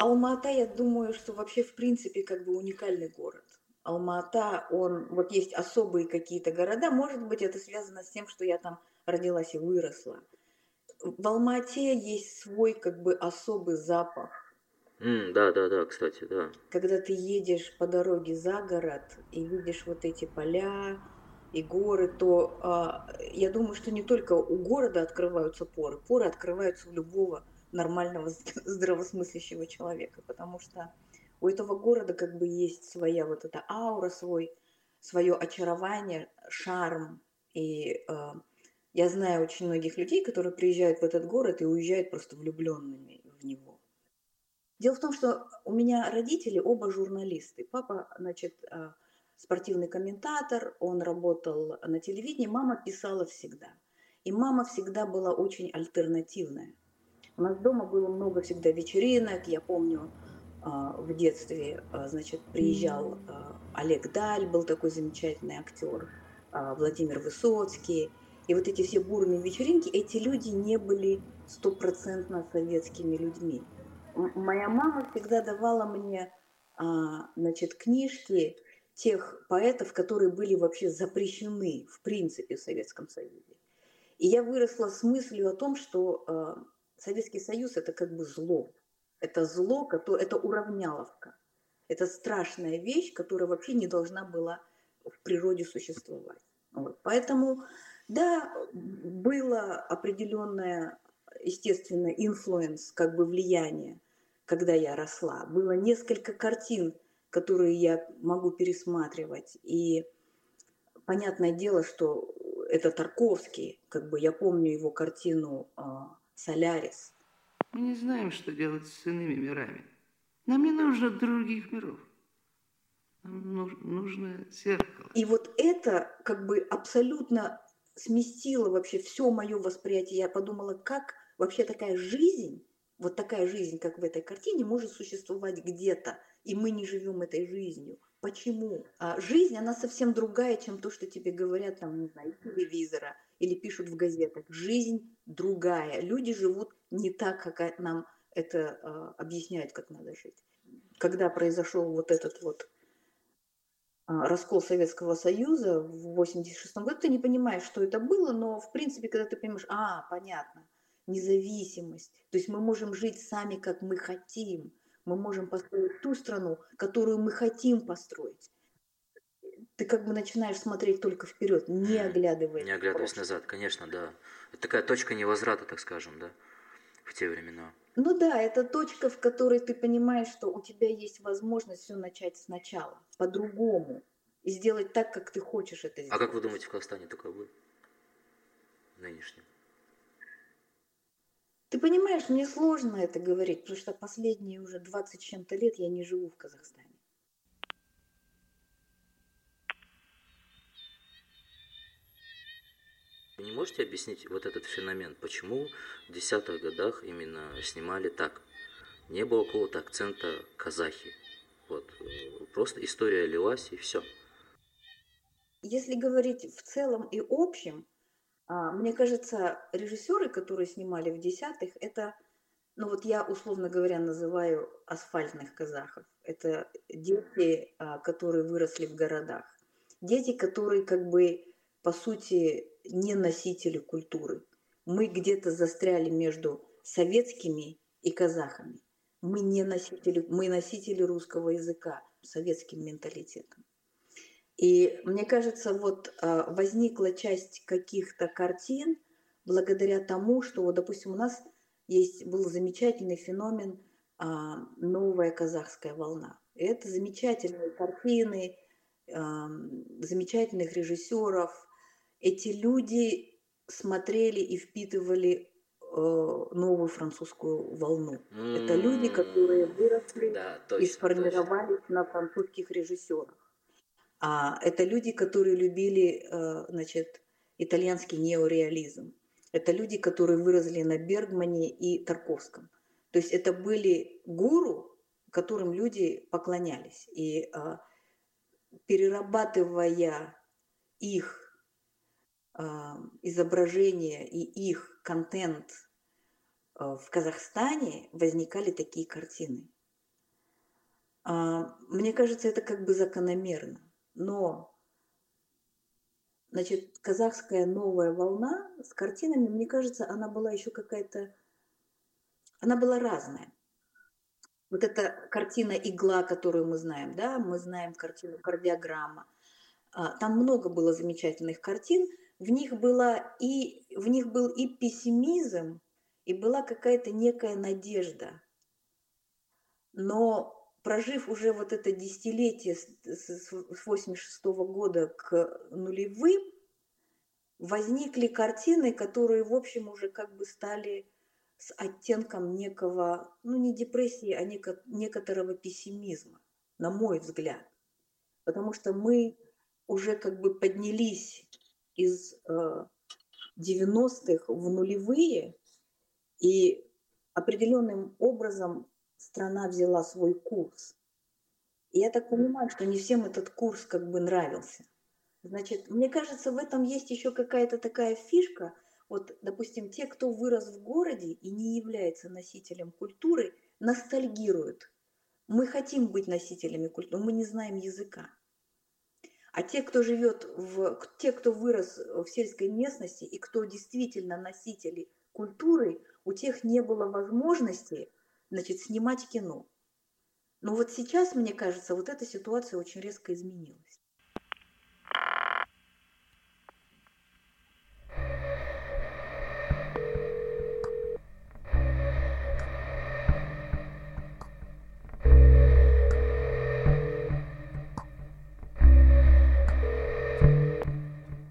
Алма-Ата, я думаю, что вообще в принципе как бы уникальный город. Алма-Ата, он, вот есть особые какие-то города, может быть, это связано с тем, что я там родилась и выросла. В Алма-Ате есть свой как бы особый запах. Mm, да, да, да, кстати, да. Когда ты едешь по дороге за город и видишь вот эти поля и горы, то э, я думаю, что не только у города открываются поры, поры открываются у любого нормального здравосмыслящего человека, потому что у этого города как бы есть своя вот эта аура, свой, свое очарование, шарм. И э, я знаю очень многих людей, которые приезжают в этот город и уезжают просто влюбленными в него. Дело в том, что у меня родители оба журналисты. Папа, значит, э, спортивный комментатор, он работал на телевидении, мама писала всегда. И мама всегда была очень альтернативная. У нас дома было много всегда вечеринок, я помню, а, в детстве, а, значит, приезжал а, Олег Даль, был такой замечательный актер, Владимир Высоцкий. И вот эти все бурные вечеринки, эти люди не были стопроцентно советскими людьми. Моя мама всегда давала мне, значит, книжки тех поэтов, которые были вообще запрещены в принципе в Советском Союзе. И я выросла с мыслью о том, что Советский Союз это как бы зло. Это зло, это уравниловка. Это страшная вещь, которая вообще не должна была в природе существовать. Вот. Поэтому, да, было определенное, естественно, influence, как бы влияние, когда я росла. Было несколько картин, которые я могу пересматривать. И понятное дело, что это Тарковский, как бы я помню его картину а, «Солярис», мы не знаем, что делать с иными мирами. Нам не нужно других миров. Нам нужно зеркало. И вот это как бы абсолютно сместило вообще все мое восприятие. Я подумала, как вообще такая жизнь, вот такая жизнь, как в этой картине, может существовать где-то, и мы не живем этой жизнью. Почему? А жизнь, она совсем другая, чем то, что тебе говорят там, не знаю, из телевизора или пишут в газетах. Жизнь другая. Люди живут не так, как нам это э, объясняют, как надо жить. Когда произошел вот этот вот э, раскол Советского Союза в 86 году, ты не понимаешь, что это было, но в принципе, когда ты понимаешь, а, понятно, независимость, то есть мы можем жить сами, как мы хотим, мы можем построить ту страну, которую мы хотим построить. Ты как бы начинаешь смотреть только вперед, не оглядываясь. Не оглядываясь назад, конечно, да. Это такая точка невозврата, так скажем, да в те времена. Ну да, это точка, в которой ты понимаешь, что у тебя есть возможность все начать сначала, по-другому, и сделать так, как ты хочешь это сделать. А как вы думаете, в Казахстане такое будет? Нынешнем? Ты понимаешь, мне сложно это говорить, потому что последние уже 20 чем-то лет я не живу в Казахстане. Вы не можете объяснить вот этот феномен, почему в десятых годах именно снимали так? Не было какого-то акцента казахи. Вот. Просто история лилась и все. Если говорить в целом и общем, а, мне кажется, режиссеры, которые снимали в десятых, это, ну вот я условно говоря называю асфальтных казахов. Это дети, а, которые выросли в городах. Дети, которые как бы по сути не носители культуры. Мы где-то застряли между советскими и казахами. Мы не носители, мы носители русского языка советским менталитетом. И мне кажется, вот а, возникла часть каких-то картин благодаря тому, что, вот, допустим, у нас есть был замечательный феномен а, новая казахская волна. И это замечательные картины, замечательных режиссеров, эти люди смотрели и впитывали э, новую французскую волну. Mm-hmm. Это люди, которые выросли да, точно, и сформировались точно. на французских режиссерах. А это люди, которые любили, э, значит, итальянский неореализм. Это люди, которые выросли на Бергмане и Тарковском. То есть это были гуру, которым люди поклонялись. И э, перерабатывая их а, изображения и их контент а, в Казахстане возникали такие картины. А, мне кажется, это как бы закономерно. Но, значит, казахская новая волна с картинами, мне кажется, она была еще какая-то, она была разная. Вот эта картина «Игла», которую мы знаем, да, мы знаем картину «Кардиограмма». А, там много было замечательных картин, в них, была и, в них был и пессимизм, и была какая-то некая надежда. Но прожив уже вот это десятилетие с 86 года к нулевым, возникли картины, которые, в общем, уже как бы стали с оттенком некого, ну не депрессии, а неко, некоторого пессимизма, на мой взгляд. Потому что мы уже как бы поднялись из э, 90-х в нулевые, и определенным образом страна взяла свой курс. И я так понимаю, что не всем этот курс как бы нравился. Значит, мне кажется, в этом есть еще какая-то такая фишка. Вот, допустим, те, кто вырос в городе и не является носителем культуры, ностальгируют. Мы хотим быть носителями культуры, но мы не знаем языка. А те, кто живет в, те, кто вырос в сельской местности и кто действительно носители культуры, у тех не было возможности значит, снимать кино. Но вот сейчас, мне кажется, вот эта ситуация очень резко изменилась.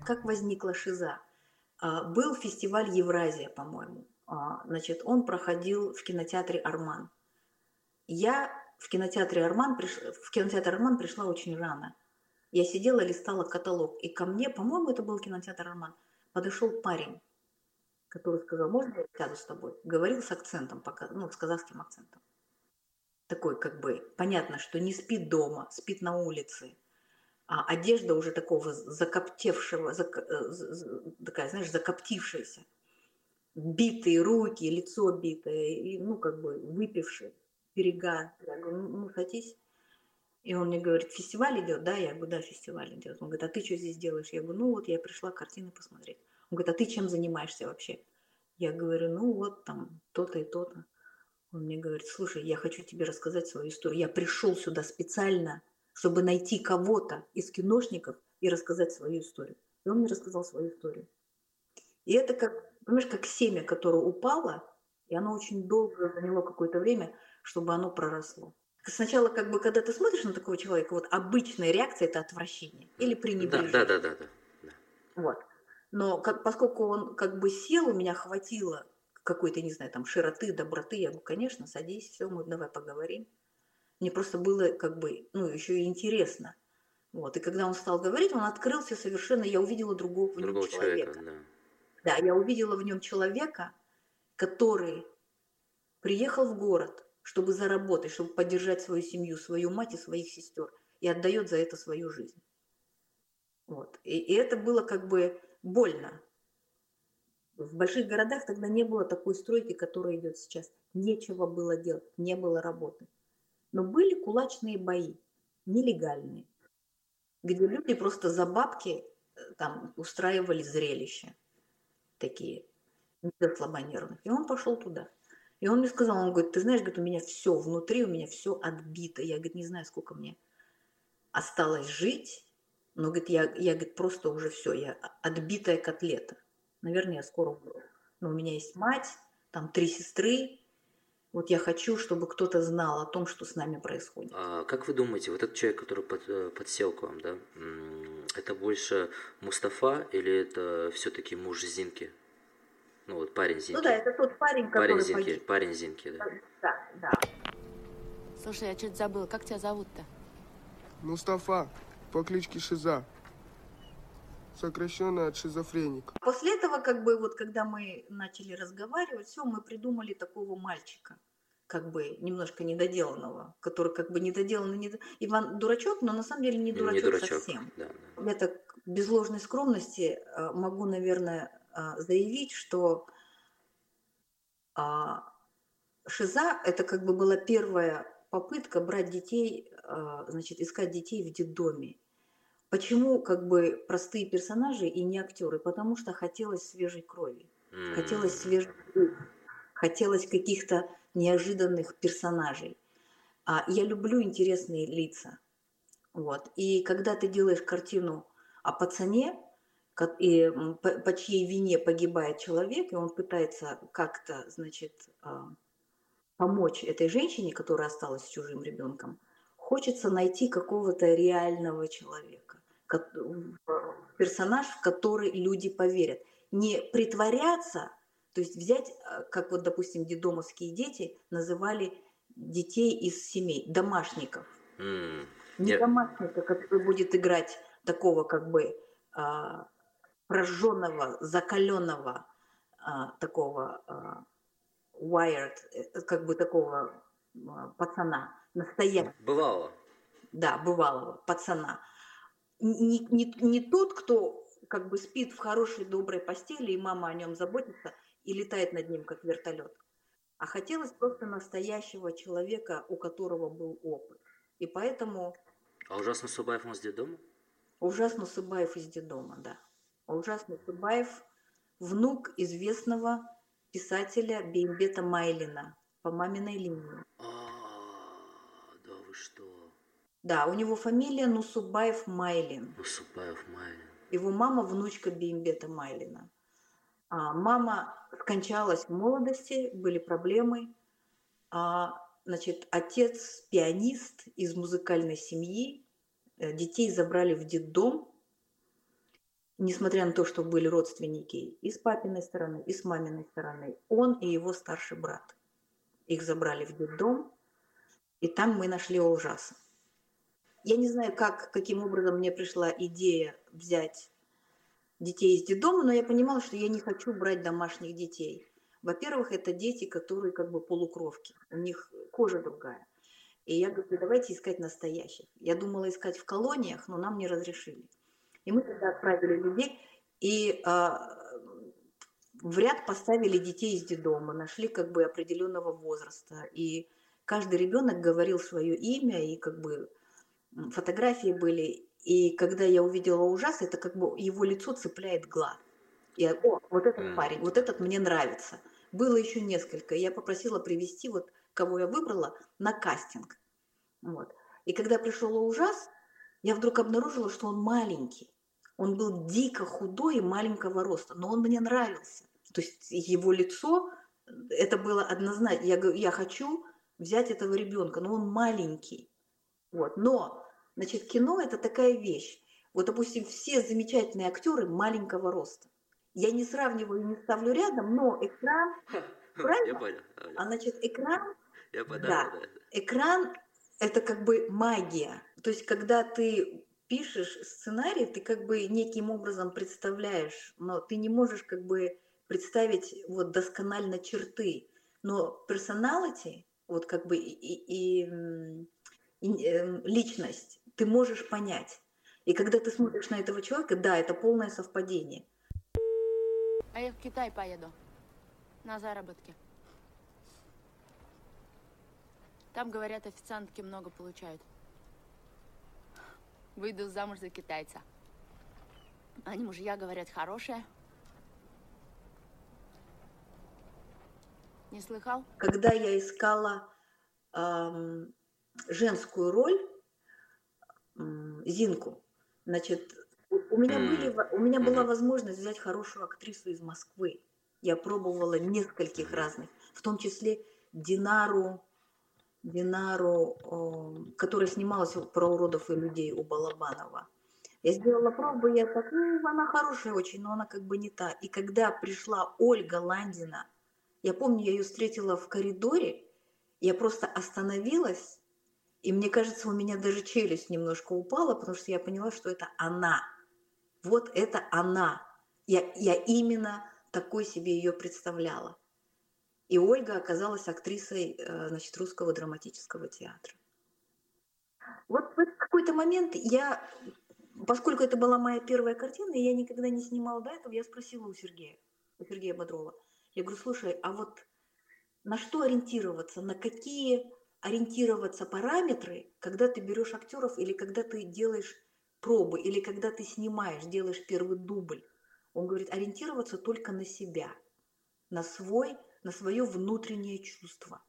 Как возникла шиза? А, был фестиваль Евразия, по-моему. А, значит, он проходил в кинотеатре «Арман». Я в кинотеатре «Арман», приш... в кинотеатр «Арман» пришла очень рано. Я сидела, листала каталог, и ко мне, по-моему, это был кинотеатр «Арман», подошел парень, который сказал, можно я сяду с тобой? Говорил с акцентом, ну, с казахским акцентом. Такой, как бы, понятно, что не спит дома, спит на улице. А одежда уже такого закоптевшего, зак... Э, такая, знаешь, закоптившаяся битые руки, лицо битое, и, ну, как бы выпивший, перегар. Я говорю, ну, ну, садись. И он мне говорит, фестиваль идет? Да, я говорю, да, фестиваль идет. Он говорит, а ты что здесь делаешь? Я говорю, ну вот я пришла картины посмотреть. Он говорит, а ты чем занимаешься вообще? Я говорю, ну вот там то-то и то-то. Он мне говорит, слушай, я хочу тебе рассказать свою историю. Я пришел сюда специально, чтобы найти кого-то из киношников и рассказать свою историю. И он мне рассказал свою историю. И это как понимаешь, как семя, которое упало, и оно очень долго заняло какое-то время, чтобы оно проросло. Сначала, как бы, когда ты смотришь на такого человека, вот обычная реакция это отвращение или пренебрежение. Да, да, да, да, да. Вот. Но как, поскольку он как бы сел, у меня хватило какой-то, не знаю, там, широты, доброты, я говорю, конечно, садись, все, мы давай поговорим. Мне просто было как бы, ну, еще и интересно. Вот. И когда он стал говорить, он открылся совершенно, я увидела другого, другого человека. человека да. Да, я увидела в нем человека, который приехал в город, чтобы заработать, чтобы поддержать свою семью, свою мать и своих сестер, и отдает за это свою жизнь. Вот. И, и это было как бы больно. В больших городах тогда не было такой стройки, которая идет сейчас. Нечего было делать, не было работы. Но были кулачные бои, нелегальные, где люди просто за бабки э, там устраивали зрелище такие, для слабонервных. И он пошел туда. И он мне сказал, он говорит, ты знаешь, говорит, у меня все внутри, у меня все отбито. Я, говорит, не знаю, сколько мне осталось жить, но, говорит, я, я говорит, просто уже все, я отбитая котлета. Наверное, я скоро умру. Но у меня есть мать, там три сестры. Вот я хочу, чтобы кто-то знал о том, что с нами происходит. А как вы думаете, вот этот человек, который под, э, подсел к вам, да, это больше Мустафа или это все-таки муж Зинки? Ну вот парень Зинки. Ну да, это тот парень, который парень Зинки, погиб. Парень Зинки, да. Да, да. Слушай, я что-то забыла, как тебя зовут-то? Мустафа, по кличке Шиза. Сокращенно от шизофреник. После этого, как бы, вот когда мы начали разговаривать, все, мы придумали такого мальчика как бы немножко недоделанного, который как бы недоделанный, недо... Иван дурачок, но на самом деле не дурачок, не дурачок совсем. Да, да. Это без ложной скромности э, могу, наверное, э, заявить, что а, Шиза это как бы была первая попытка брать детей, а, значит, искать детей в детдоме. Почему как бы простые персонажи и не актеры? Потому что хотелось свежей крови, хотелось свежих хотелось каких-то неожиданных персонажей. А я люблю интересные лица. Вот. И когда ты делаешь картину о пацане, и по, по чьей вине погибает человек, и он пытается как-то, значит, а, помочь этой женщине, которая осталась с чужим ребенком, хочется найти какого-то реального человека, персонаж, в который люди поверят. Не притворяться, то есть взять, а, как вот, допустим, дедомовские дети называли детей из семей, домашников. Mm. Не yeah. домашника, который будет играть такого как бы а, прожженного, закаленного а, такого а, wired, э, как бы такого пацана, настоящего. Бывало. Да, бывалого пацана. Не, не, не тот, кто как бы спит в хорошей, доброй постели, и мама о нем заботится и летает над ним, как вертолет. А хотелось просто настоящего человека, у которого был опыт. И поэтому... А ужасно Субаев он с детдома? Ужасно Субаев из детдома, да. Ужасный Субаев – внук известного писателя Беймбета Майлина по маминой линии. Вы что? Да, у него фамилия Нусубаев Майлин. Нусубаев Майлин. Его мама – внучка Беймбета Майлина. А мама скончалась в молодости, были проблемы. А, значит, отец – пианист из музыкальной семьи. Э, детей забрали в детдом – несмотря на то, что были родственники и с папиной стороны, и с маминой стороны, он и его старший брат. Их забрали в детдом, и там мы нашли ужас. Я не знаю, как, каким образом мне пришла идея взять детей из детдома, но я понимала, что я не хочу брать домашних детей. Во-первых, это дети, которые как бы полукровки, у них кожа другая. И я говорю, давайте искать настоящих. Я думала искать в колониях, но нам не разрешили. И мы тогда отправили людей и а, в ряд поставили детей из детдома, нашли как бы определенного возраста. И каждый ребенок говорил свое имя, и как бы фотографии были. И когда я увидела ужас, это как бы его лицо цепляет глаз. Я, о, вот этот парень, вот этот мне нравится. Было еще несколько. Я попросила привести вот кого я выбрала на кастинг. Вот. И когда пришел ужас, я вдруг обнаружила, что он маленький. Он был дико худой и маленького роста, но он мне нравился. То есть его лицо, это было однозначно. Я, говорю, я хочу взять этого ребенка, но он маленький. Вот. Но, значит, кино это такая вещь. Вот, допустим, все замечательные актеры маленького роста. Я не сравниваю, не ставлю рядом, но экран, правильно? Я понял. А значит, экран, Я понял, да, да. экран это как бы магия. То есть, когда ты пишешь сценарий, ты как бы неким образом представляешь, но ты не можешь как бы представить вот досконально черты. Но персоналити, вот как бы и, и, и, и э, личность, ты можешь понять. И когда ты смотришь на этого человека, да, это полное совпадение. А я в Китай поеду на заработки. Там, говорят, официантки много получают. Выйду замуж за китайца. Они мужья, говорят, хорошие. Не слыхал? Когда я искала эм, женскую роль, эм, Зинку, значит, у меня, были, у меня была возможность взять хорошую актрису из Москвы. Я пробовала нескольких разных, в том числе Динару Динару, которая снималась про уродов и людей у Балабанова. Я сделала пробу, я так, ну, она хорошая очень, но она как бы не та. И когда пришла Ольга Ландина, я помню, я ее встретила в коридоре, я просто остановилась, и мне кажется, у меня даже челюсть немножко упала, потому что я поняла, что это она. Вот это она. Я, я именно такой себе ее представляла. И Ольга оказалась актрисой э, значит, русского драматического театра. Вот в какой-то момент я, поскольку это была моя первая картина, и я никогда не снимала до этого, я спросила у Сергея, у Сергея Бодрова. Я говорю, слушай, а вот на что ориентироваться, на какие ориентироваться параметры, когда ты берешь актеров или когда ты делаешь пробы, или когда ты снимаешь, делаешь первый дубль. Он говорит, ориентироваться только на себя, на свой, на свое внутреннее чувство.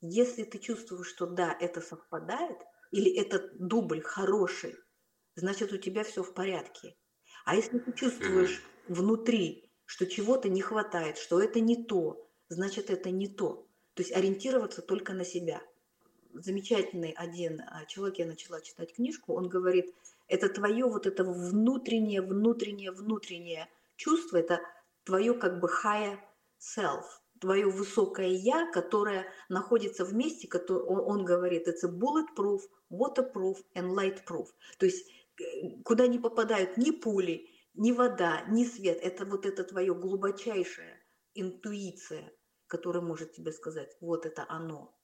Если ты чувствуешь, что да, это совпадает, или этот дубль хороший, значит у тебя все в порядке. А если ты чувствуешь внутри, что чего-то не хватает, что это не то, значит это не то. То есть ориентироваться только на себя. Замечательный один а, человек, я начала читать книжку, он говорит, это твое вот это внутреннее, внутреннее, внутреннее чувство, это твое как бы higher self, твое высокое я, которое находится в месте, который, он, он говорит, это bulletproof, waterproof and lightproof. То есть э, куда не попадают ни пули, ни вода, ни свет. Это вот это твое глубочайшая интуиция, которая может тебе сказать, вот это оно.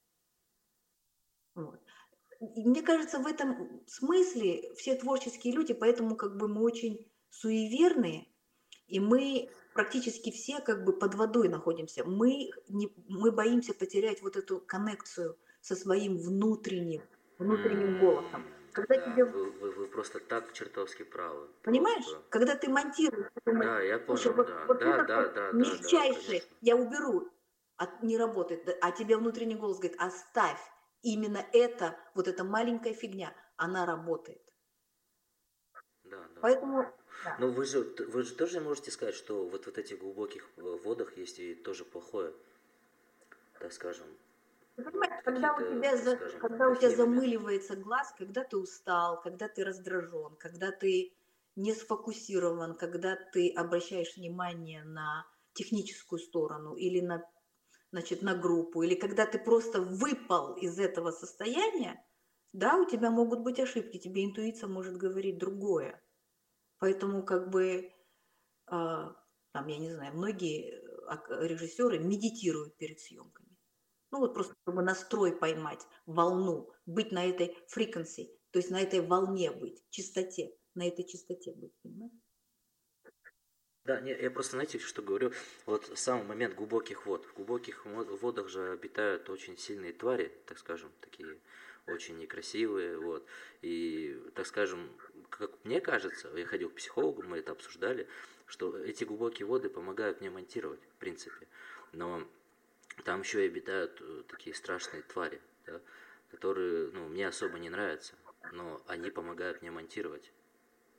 Вот. И мне кажется, в этом смысле все творческие люди, поэтому как бы мы очень суеверные, и мы практически все как бы под водой находимся. Мы, не, мы боимся потерять вот эту коннекцию со своим внутренним, внутренним голосом. Когда да, тебе... вы, вы, вы просто так чертовски правы. Понимаешь? Просто... Когда ты монтируешь, ты думаешь, да, я понял, вот, да, вот да, да, да, мельчайшее, да, я уберу, а не работает, а тебе внутренний голос говорит, оставь, именно это, вот эта маленькая фигня, она работает. Да, да. Поэтому да. Но вы же, вы же тоже можете сказать, что вот в этих глубоких э, водах есть и тоже плохое, так скажем. Понимаешь, когда у тебя, за, когда у тебя замыливается глаз, когда ты устал, когда ты раздражен, когда ты не сфокусирован, когда ты обращаешь внимание на техническую сторону или на, значит, на группу, или когда ты просто выпал из этого состояния, да, у тебя могут быть ошибки, тебе интуиция может говорить другое. Поэтому как бы, а, там, я не знаю, многие а, режиссеры медитируют перед съемками. Ну вот просто чтобы настрой поймать, волну, быть на этой frequency, то есть на этой волне быть, чистоте, на этой чистоте быть, понимаешь? Да, не, я просто, знаете, что говорю, вот сам момент глубоких вод. В глубоких водах же обитают очень сильные твари, так скажем, такие очень некрасивые, вот. И, так скажем, как мне кажется, я ходил к психологу, мы это обсуждали, что эти глубокие воды помогают мне монтировать, в принципе. Но там еще и обитают э, такие страшные твари, да, которые ну, мне особо не нравятся, но они помогают мне монтировать.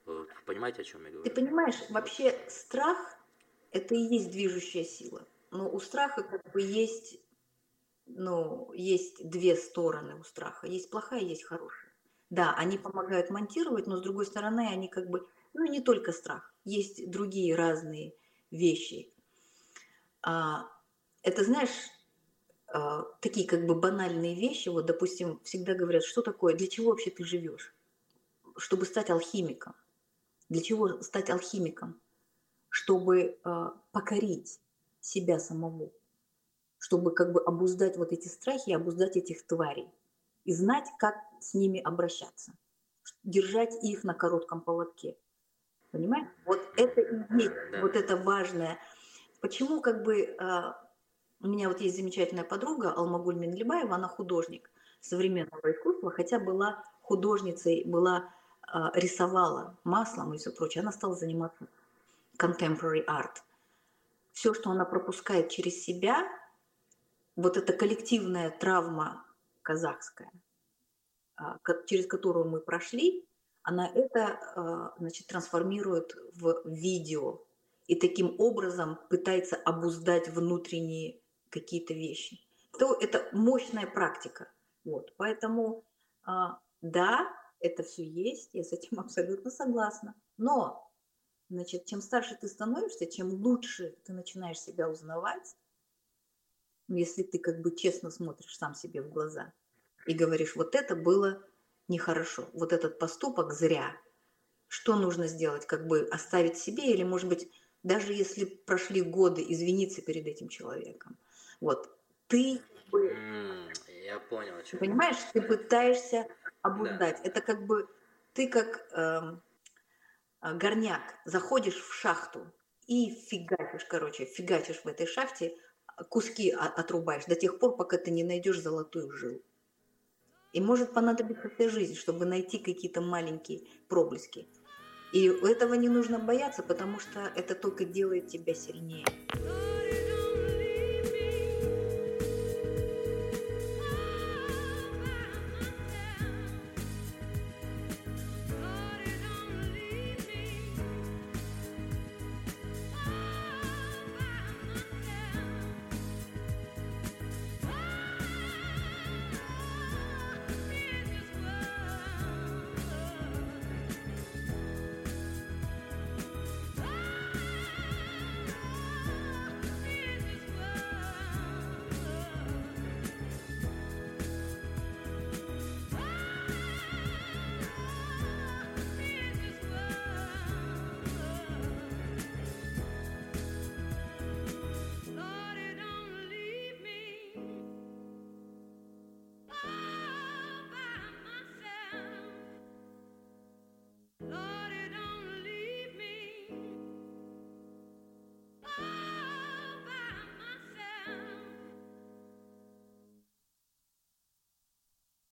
Вы понимаете, о чем я говорю? Ты понимаешь, вообще страх – это и есть движущая сила. Но у страха как бы есть, ну, есть две стороны у страха. Есть плохая, есть хорошая. Да, они помогают монтировать, но с другой стороны, они как бы, ну не только страх, есть другие разные вещи. А, это, знаешь, а, такие как бы банальные вещи, вот, допустим, всегда говорят, что такое, для чего вообще ты живешь? Чтобы стать алхимиком. Для чего стать алхимиком? Чтобы а, покорить себя самого, чтобы как бы обуздать вот эти страхи, обуздать этих тварей и знать, как с ними обращаться, держать их на коротком поводке. Понимаешь? Вот это и есть, вот это важное. Почему как бы э, у меня вот есть замечательная подруга Алмагуль Минлибаева, она художник современного искусства, хотя была художницей, была э, рисовала маслом и все прочее, она стала заниматься contemporary art. Все, что она пропускает через себя, вот эта коллективная травма казахская, а, через которую мы прошли, она это а, значит, трансформирует в видео и таким образом пытается обуздать внутренние какие-то вещи. То это мощная практика. Вот. Поэтому а, да, это все есть, я с этим абсолютно согласна. Но значит, чем старше ты становишься, чем лучше ты начинаешь себя узнавать, ну, если ты как бы честно смотришь сам себе в глаза и говоришь, вот это было нехорошо, вот этот поступок зря, что нужно сделать, как бы оставить себе или, может быть, даже если прошли годы, извиниться перед этим человеком. Вот, ты... Я понял, чем. Понимаешь, ты пытаешься обуздать. Да. Это как бы ты как э, горняк заходишь в шахту и фигачишь, короче, фигачишь в этой шахте куски отрубаешь до тех пор, пока ты не найдешь золотую жилу. И может понадобиться вся жизнь, чтобы найти какие-то маленькие проблески. И этого не нужно бояться, потому что это только делает тебя сильнее.